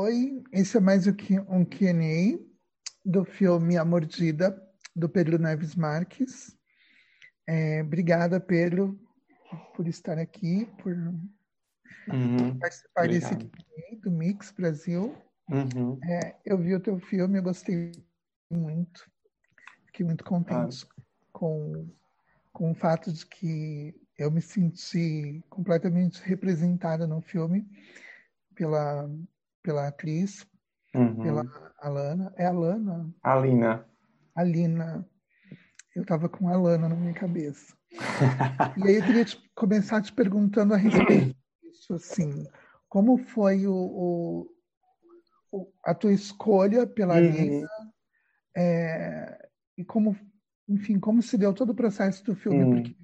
Oi, esse é mais um Q&A do filme A Mordida, do Pedro Neves Marques. É, obrigada, Pedro, por estar aqui, por Uhum, participar desse obrigado. Q&A do Mix Brasil. Uhum. É, eu vi o teu filme, eu gostei muito. Fiquei muito contente com, com o fato de que eu me senti completamente representada no filme pela, pela atriz, Uhum. pela Alana. É Alana? Alina. Alina. Eu estava com Alana na minha cabeça. E aí eu queria te- começar te perguntando a respeito disso, assim, como foi o, o- o- a tua escolha pela Alina Uhum. é, e como, enfim, como se deu todo o processo do filme, Hum. porque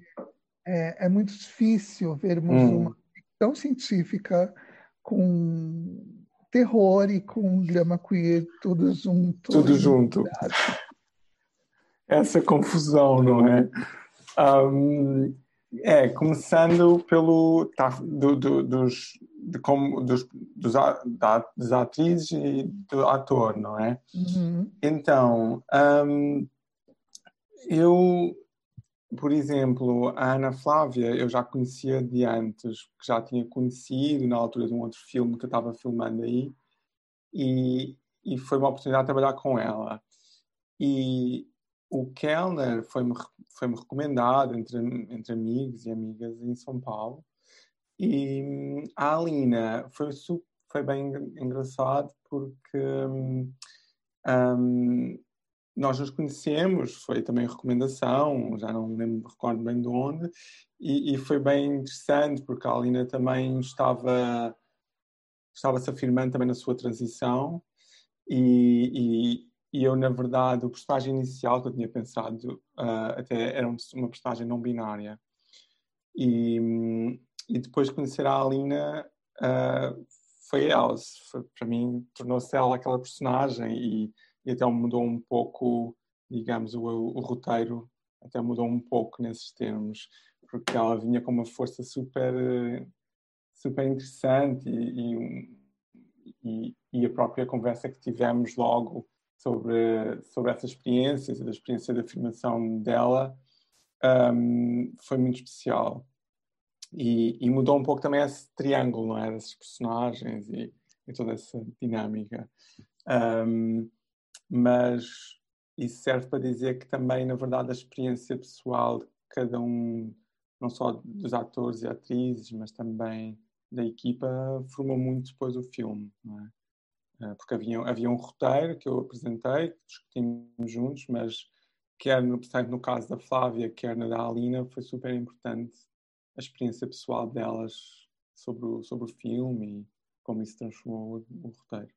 é, é muito difícil vermos Hum. uma ficção científica com terror e com drama queer tudo junto. Tudo junto. Essa confusão, não é? Ahm, é, começando pelo tá, do, do- dos, de como, dos, dos, da- das atrizes e do ator, não é? Uhum, Então, ahm, eu, por exemplo, a Ana Flávia, eu já conhecia de antes, que já tinha conhecido na altura de um outro filme que eu estava filmando aí, e, e foi uma oportunidade de trabalhar com ela. E o Kellner foi-me foi-me recomendado entre, entre amigos e amigas em São Paulo. E hum, a Alina foi, su- foi bem engra- engraçado porque hum, hum, nós nos conhecemos, foi também recomendação, já não me recordo bem de onde, e, e foi bem interessante porque a Alina também estava estava-se afirmando também na sua transição e, e, e eu, na verdade, o personagem inicial que eu tinha pensado ah, até era um- uma personagem não binária. E, e depois de conhecer a Alina, ah, foi ela. Para mim, tornou-se ela aquela personagem e, e até mudou um pouco, digamos, o, o roteiro até mudou um pouco nesses termos, porque ela vinha com uma força super, super interessante e, e um- e, a própria conversa que tivemos logo sobre, sobre essa experiência, da experiência de afirmação dela, hum, foi muito especial. E, e mudou um pouco também esse triângulo, não é? Desses personagens e, e toda essa dinâmica. Hum, mas isso serve para dizer que também, na verdade, a experiência pessoal de cada um, não só dos atores e atrizes, mas também da equipa, formou muito depois o filme, é? Eh, Porque havia, havia um roteiro que eu apresentei, que discutimos juntos, mas quer no, portanto, no caso da Flávia, quer na da Alina, foi super importante a experiência pessoal delas sobre o, sobre o filme e como isso transformou o, o roteiro.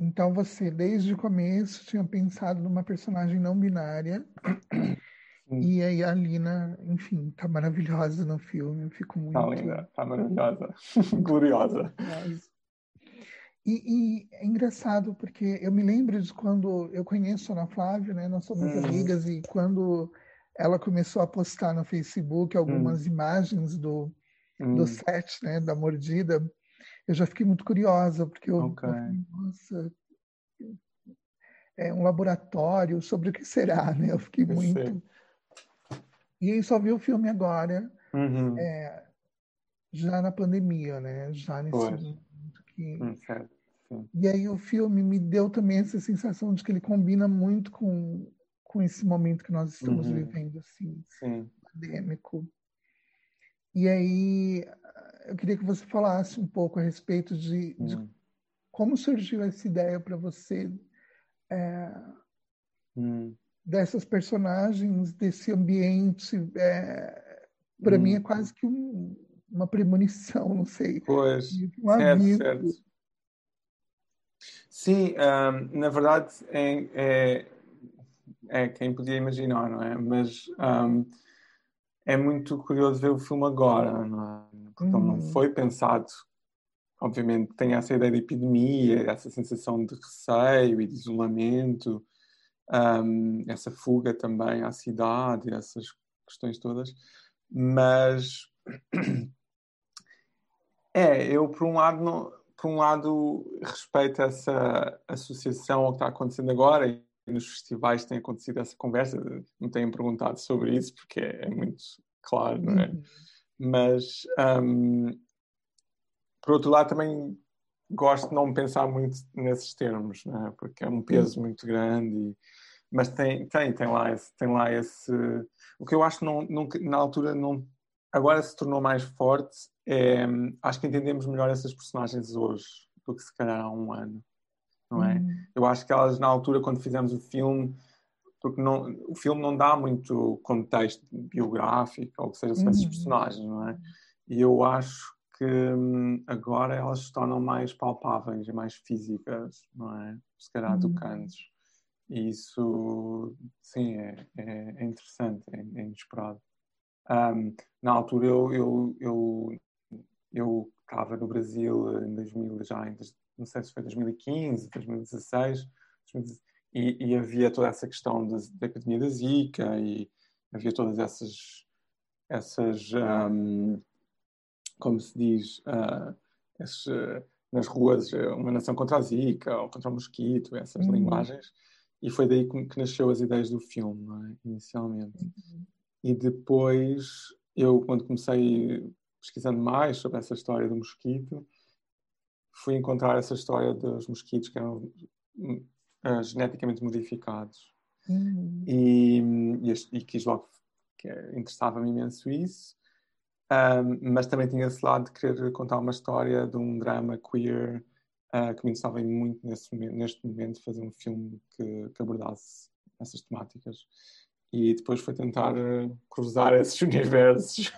Então você, desde o começo, tinha pensado numa personagem não binária. Sim. E aí a Alina, enfim, tá maravilhosa no filme. Eu fico muito Está linda, está maravilhosa, gloriosa. E, e é engraçado porque eu me lembro de quando eu conheço a Ana Flávia, né? Nós somos Uhum. amigas e quando ela começou a postar no Facebook algumas imagens do, do Hum, set, né? Da mordida, eu já fiquei muito curiosa porque eu, Ok. eu nossa, é um laboratório sobre o que será, né? Eu fiquei eu muito sei. E aí só vi o filme agora, Uhum. já na pandemia, né? Já nesse Pois. momento que... Hum, certo, sim. E aí o filme me deu também essa sensação de que ele combina muito com, com esse momento que nós estamos Uhum. vivendo, assim, Sim. pandêmico. E aí eu queria que você falasse um pouco a respeito de, de Hum, como surgiu essa ideia para você hum, dessas personagens, desse ambiente. para mim é hum. quase que um- uma premonição, não sei. Pois, Um certo, aviso. certo. Sim, ahm, na verdade é, é, é quem podia imaginar, não é? Mas ahm, é muito curioso ver o filme agora, não é? Porque ele não Uhum. foi pensado. Obviamente tem essa ideia de epidemia, essa sensação de receio e de isolamento, ahm, essa fuga também à cidade, essas questões todas. Mas É, eu por um lado não, por um lado respeito essa associação ao que está acontecendo agora nos festivais tem acontecido essa conversa, não tenho perguntado sobre isso porque é, muito claro, não é? Uhum. Mas um, por outro lado também gosto de não pensar muito nesses termos, não é? Porque é um peso muito grande e, mas tem, tem, tem lá esse, tem lá esse o que eu acho que não, não, na altura não agora se tornou mais forte é, acho que entendemos melhor essas personagens hoje do que se calhar há um ano não é? Hum. Eu acho que elas na altura quando fizemos o filme porque não, o filme não dá muito contexto biográfico ou que seja sobre esses uhum. personagens, não é? E eu acho que hum, agora elas se tornam mais palpáveis e mais físicas, não é? Se calhar uhum. tocantes. E isso, sim, é, é, é interessante, é, é inesperado. Um, na altura eu eu eu eu estava no Brasil em 2000 já em, não sei se foi 2015 2016 e, e havia toda essa questão da, da epidemia da Zika e havia todas essas essas um, como se diz uh, esses, uh, nas ruas uma nação contra a Zika ou contra o mosquito essas uhum. linguagens e foi daí que, que nasceu as ideias do filme é? inicialmente uhum. E depois, eu, quando comecei pesquisando mais sobre essa história do mosquito, fui encontrar essa história dos mosquitos que eram uh, geneticamente modificados. Uhum. E, e, e quis logo, que interessava-me imenso isso. Um, mas também tinha esse lado de querer contar uma história de um drama queer uh, que me interessava muito nesse, neste momento fazer um filme que, que abordasse essas temáticas e depois foi tentar eh, cruzar esses universos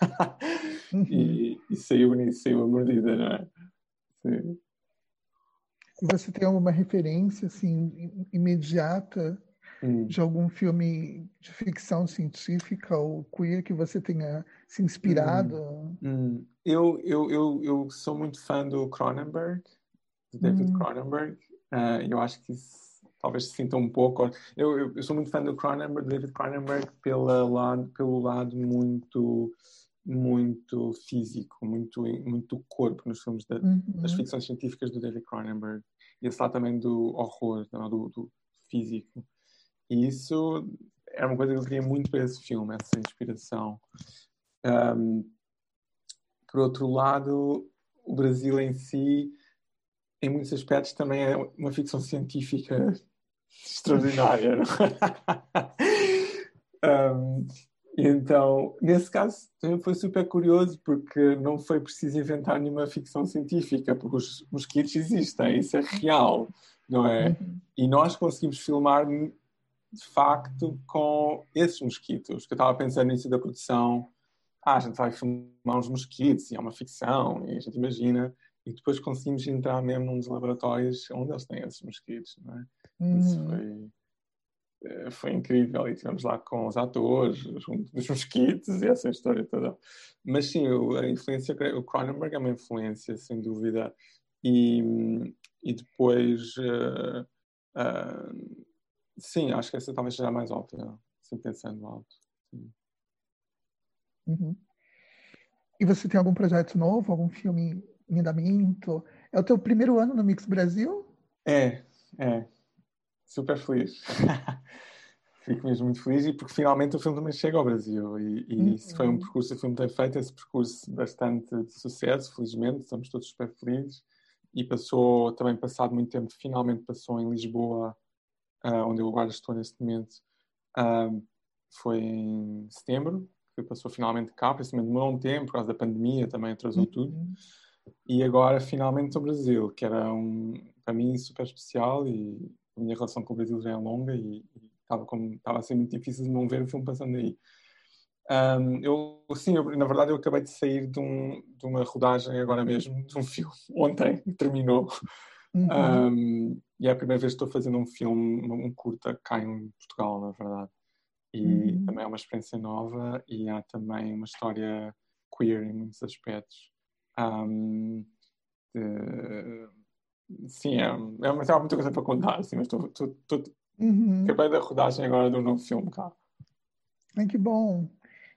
e, e, saiu nisso, saiu a mordida, não é? Sim. Você tem alguma referência assim imediata hum. de algum filme de ficção científica ou queer que você tenha se inspirado? Hum. Hum. Eu, eu, eu, eu sou muito fã do Cronenberg, de David hum. Cronenberg. Uh, eu acho que talvez se sinta um pouco. Eu, eu, eu, sou muito fã do Cronenberg, David Cronenberg, pela lado, pelo lado muito muito físico, muito muito corpo nos filmes da, uhum. das ficções científicas do David Cronenberg e esse lado também do horror, do, do, físico. E isso era uma coisa que eu queria muito para esse filme, essa inspiração. Um, por outro lado, o Brasil em si, em muitos aspectos, também é uma ficção científica extraordinária. um, então, nesse caso, também foi super curioso, porque não foi preciso inventar nenhuma ficção científica, porque os mosquitos existem, isso é real, não é? Uhum. E nós conseguimos filmar, de facto, com esses mosquitos, que eu estava pensando nisso da produção. Ah, a gente vai filmar uns mosquitos, e é uma ficção, e a gente imagina, e depois conseguimos entrar mesmo num dos laboratórios onde eles têm esses mosquitos, não é? Isso uhum. foi, foi incrível. E estivemos lá com os atores, junto dos mosquitos e essa história toda. Mas sim, a influência, o Cronenberg é uma influência, sem dúvida. E, e depois, uh, uh, sim, acho que essa talvez seja a mais óbvia, assim pensando alto. Uhum. E você tem algum projeto novo, algum filme em andamento? É o teu primeiro ano no Mix Brasil? É, é super feliz. Fico mesmo muito feliz e porque finalmente o filme também chega ao Brasil e, e uhum. isso foi um percurso, o filme tem feito esse percurso bastante de sucesso, felizmente, estamos todos super felizes e passou, também passado muito tempo, finalmente passou em Lisboa, uh, onde eu agora estou neste momento, uh, foi em setembro, que passou finalmente cá, isso demorou um tempo, por causa da pandemia também atrasou uhum. tudo, e agora finalmente ao Brasil, que era um, para mim super especial e a minha relação com o Brasil já é longa e estava estava a ser muito difícil de não ver o filme passando aí. Um, eu, sim, eu, na verdade eu acabei de sair de, um, de, uma rodagem agora mesmo, de um filme, ontem, terminou. Uhum. Um, e é a primeira vez que estou fazendo um filme, um curta cá em Portugal, na verdade. E uhum. também é uma experiência nova e há também uma história queer em muitos aspectos. Um, de, Sim, é, é, mas há muita coisa para contar, assim, mas estou, estou, uhum. acabei da rodagem agora do novo filme cá. Ai, que bom.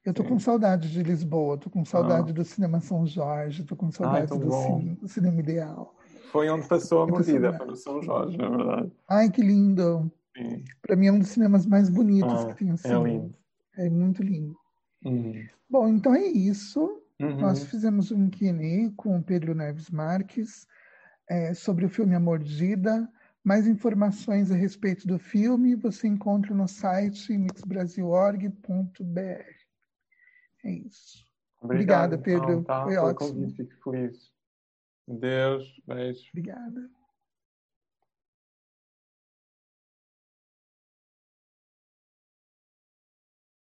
Eu tô Sim. com saudade de Lisboa, tô com saudade ah. do Cinema São Jorge, tô com saudade do, cine, do, cinema Ideal. Foi onde passou a vida, foi no São Jorge, na verdade. Ai, que lindo! Para mim é um dos cinemas mais bonitos ah, que tem assim. É lindo. É muito lindo. Uhum. Bom, então é isso. Uhum. Nós fizemos um Q&A com o Pedro Neves Marques é, sobre o filme A Mordida. Mais informações a respeito do filme você encontra no site mixbrasil.org.br. É isso. Obrigado, Obrigada, Pedro. Então, tá, Foi ótimo. Convite, fico feliz. Deus, beijo. Obrigada.